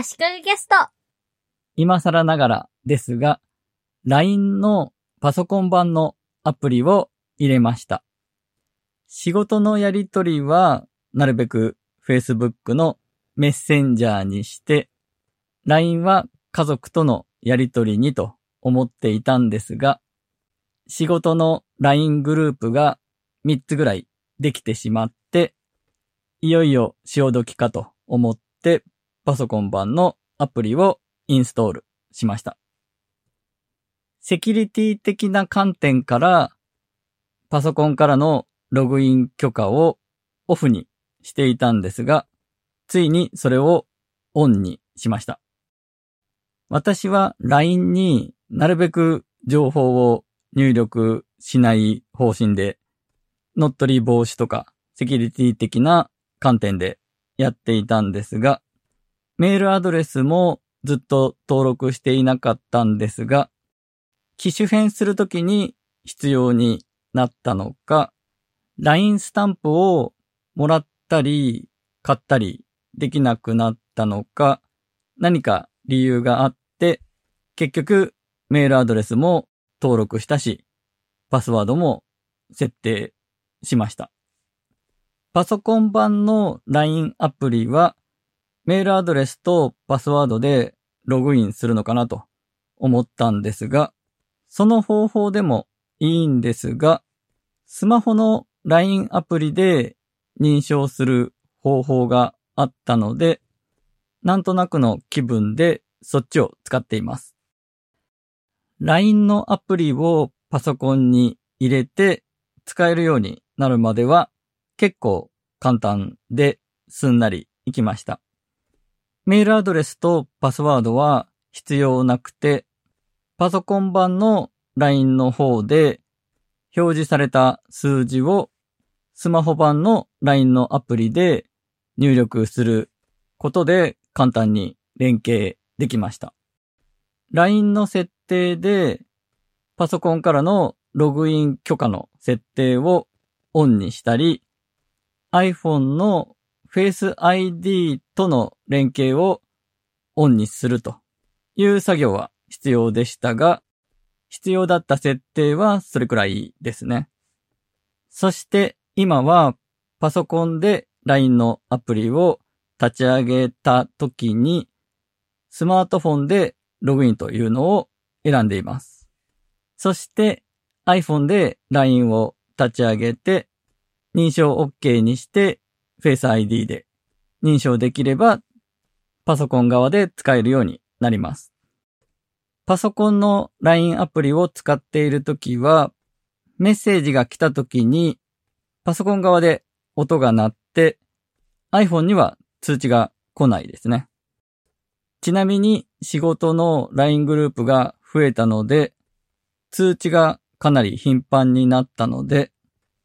足利ゲスト。今更ながらですが、LINE のパソコン版のアプリを入れました。仕事のやりとりは、なるべく Facebook のメッセンジャーにして、LINE は家族とのやりとりにと思っていたんですが、仕事の LINE グループが3つぐらいできてしまって、いよいよ潮時かと思ってパソコン版のアプリをインストールしました。セキュリティ的な観点から、パソコンからのログイン許可をオフにしていたんですが、ついにそれをオンにしました。私は LINE になるべく情報を入力しない方針で、乗っ取り防止とかセキュリティ的な観点でやっていたんですが、メールアドレスもずっと登録していなかったんですが、機種変するときに必要になったのか、LINE スタンプをもらったり買ったりできなくなったのか、何か理由があって、結局メールアドレスも登録したし、パスワードも設定しました。パソコン版の LINE アプリはメールアドレスとパスワードでログインするのかなと思ったんですが、その方法でもいいんですが、スマホの LINE アプリで認証する方法があったので、なんとなくの気分でそっちを使っています。LINE のアプリをパソコンに入れて使えるようになるまでは結構簡単ですんなりいきました。メールアドレスとパスワードは必要なくて、パソコン版の LINE の方で表示された数字をスマホ版の LINE のアプリで入力することで簡単に連携できました。LINE の設定でパソコンからのログイン許可の設定をオンにしたり、iPhone の Face ID との連携をオンにするという作業は必要でしたが、必要だった設定はそれくらいですね。そして今はパソコンで LINE のアプリを立ち上げた時にスマートフォンでログインというのを選んでいます。そして iPhone で LINE を立ち上げて認証 OK にして Face ID で認証できればパソコン側で使えるようになります。パソコンの LINE アプリを使っているときはメッセージが来たときにパソコン側で音が鳴って iPhone には通知が来ないですね。ちなみに仕事の LINE グループが増えたので通知がかなり頻繁になったので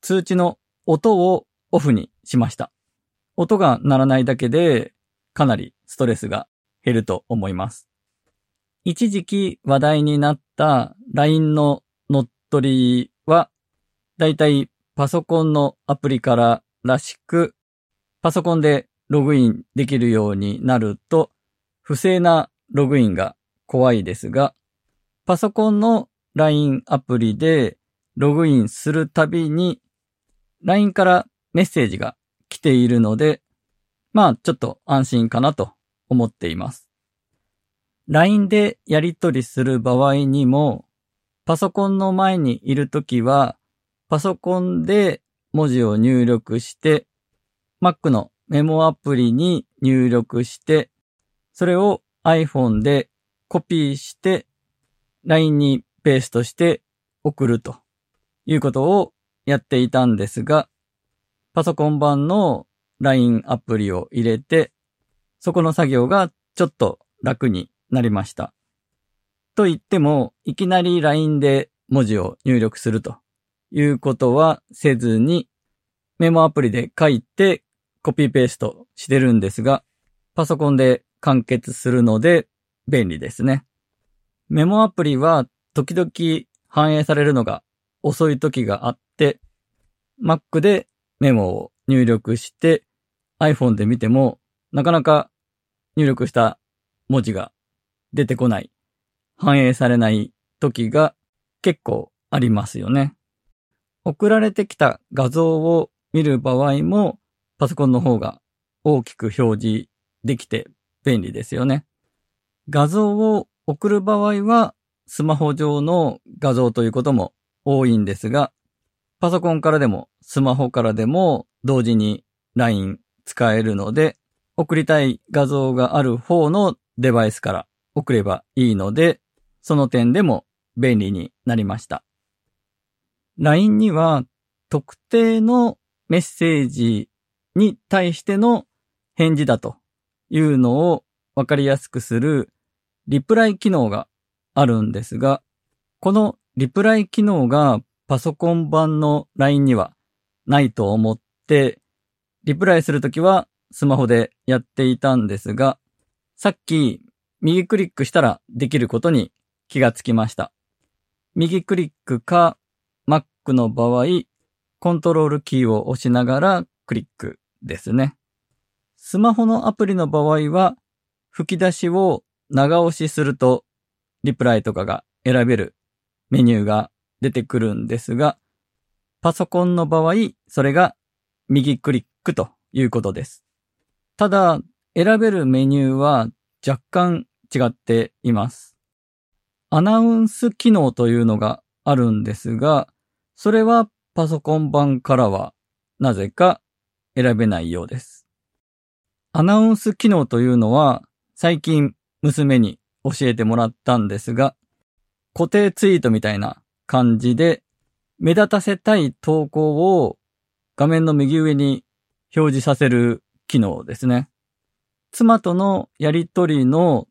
通知の音をオフにしました。音が鳴らないだけでかなりストレスが減ると思います。一時期話題になった LINE の乗っ取りはだいたいパソコンのアプリかららしくパソコンでログインできるようになると不正なログインが怖いですがパソコンの LINE アプリでログインするたびに LINE からメッセージが来ているので、まあちょっと安心かなと思っています。LINE でやり取りする場合にも、パソコンの前にいるときは、パソコンで文字を入力して、Mac のメモアプリに入力して、それを iPhone でコピーして、LINE にペーストして送るということをやっていたんですが、パソコン版の LINE アプリを入れて、そこの作業がちょっと楽になりました。と言っても、いきなり LINE で文字を入力するということはせずに、メモアプリで書いてコピーペーストしてるんですが、パソコンで完結するので便利ですね。メモアプリは時々反映されるのが遅い時があって、Mac でメモを入力して iPhone で見てもなかなか入力した文字が出てこない、反映されない時が結構ありますよね。送られてきた画像を見る場合もパソコンの方が大きく表示できて便利ですよね。画像を送る場合はスマホ上の画像ということも多いんですが、パソコンからでもスマホからでも同時に LINE 使えるので、送りたい画像がある方のデバイスから送ればいいので、その点でも便利になりました。LINE には特定のメッセージに対しての返事だというのをわかりやすくするリプライ機能があるんですが、このリプライ機能がパソコン版の LINE にはないと思って、リプライするときはスマホでやっていたんですが、さっき右クリックしたらできることに気がつきました。右クリックか Mac の場合、コントロールキーを押しながらクリックですね。スマホのアプリの場合は、吹き出しを長押しすると、リプライとかが選べるメニューが出てくるんですが、パソコンの場合、それが右クリックということです。ただ、選べるメニューは若干違っています。アナウンス機能というのがあるんですが、それはパソコン版からはなぜか選べないようです。アナウンス機能というのは最近娘に教えてもらったんですが、固定ツイートみたいな感じで目立たせたい投稿を画面の右上に表示させる機能ですね。妻とのやりとりの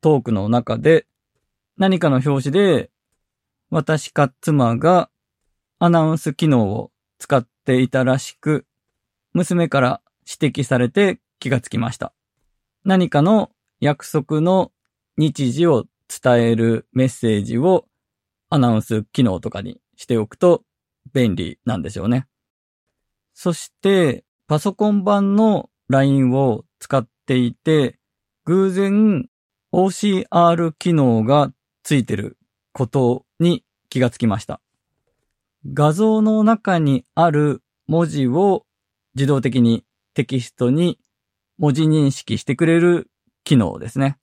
トークの中で何かの表紙で私か妻がアナウンス機能を使っていたらしく、娘から指摘されて気がつきました。何かの約束の日時を伝えるメッセージをアナウンス機能とかにしておくと便利なんでしょうね。そして、パソコン版の LINE を使っていて、偶然 OCR 機能がついてることに気がつきました。画像の中にある文字を自動的にテキストに文字認識してくれる機能ですね。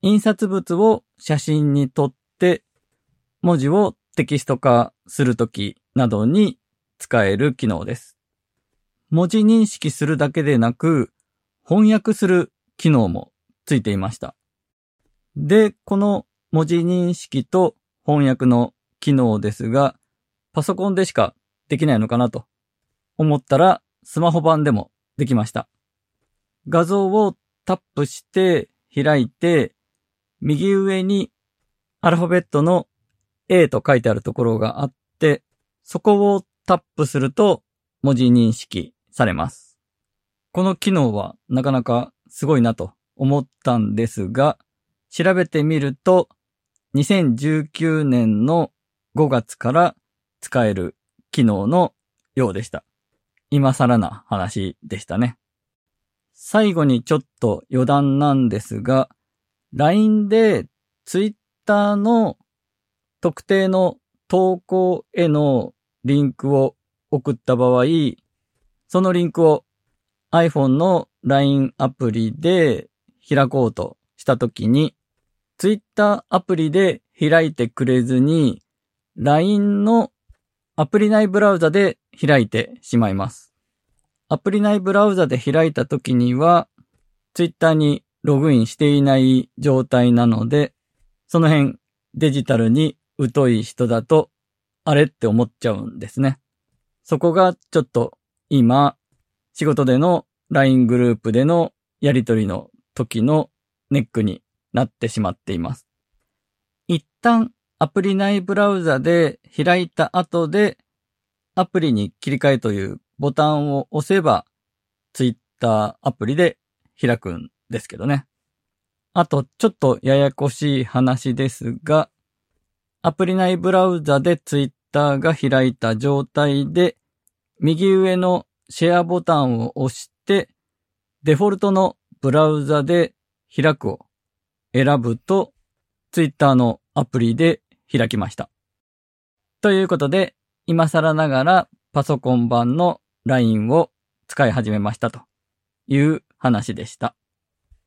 印刷物を写真に撮って文字をテキスト化するときなどに使える機能です。文字認識するだけでなく翻訳する機能もついていました。で、この文字認識と翻訳の機能ですが、パソコンでしかできないのかなと思ったら、スマホ版でもできました。画像をタップして開いて、右上にアルファベットの A と書いてあるところがあって、そこをタップすると文字認識されます。この機能はなかなかすごいなと思ったんですが、調べてみると、2019年の5月から使える機能のようでした。今更な話でしたね。最後にちょっと余談なんですが、LINE で Twitter の特定の投稿へのリンクを送った場合、そのリンクを iPhone の LINE アプリで開こうとしたときに、Twitter アプリで開いてくれずに、LINE のアプリ内ブラウザで開いてしまいます。アプリ内ブラウザで開いたときには、Twitter にログインしていない状態なので、その辺デジタルに疎い人だと、あれって思っちゃうんですね。そこがちょっと今、仕事での LINE グループでのやりとりの時のネックになってしまっています。一旦アプリ内ブラウザで開いた後で、アプリに切り替えというボタンを押せば、Twitter アプリで開くんですけどね。あと、ちょっとややこしい話ですが、アプリ内ブラウザで Twitter が開いた状態で、右上のシェアボタンを押して、デフォルトのブラウザで開くを選ぶと、Twitter のアプリで開きました。ということで、今更ながらパソコン版の LINE を使い始めましたという話でした。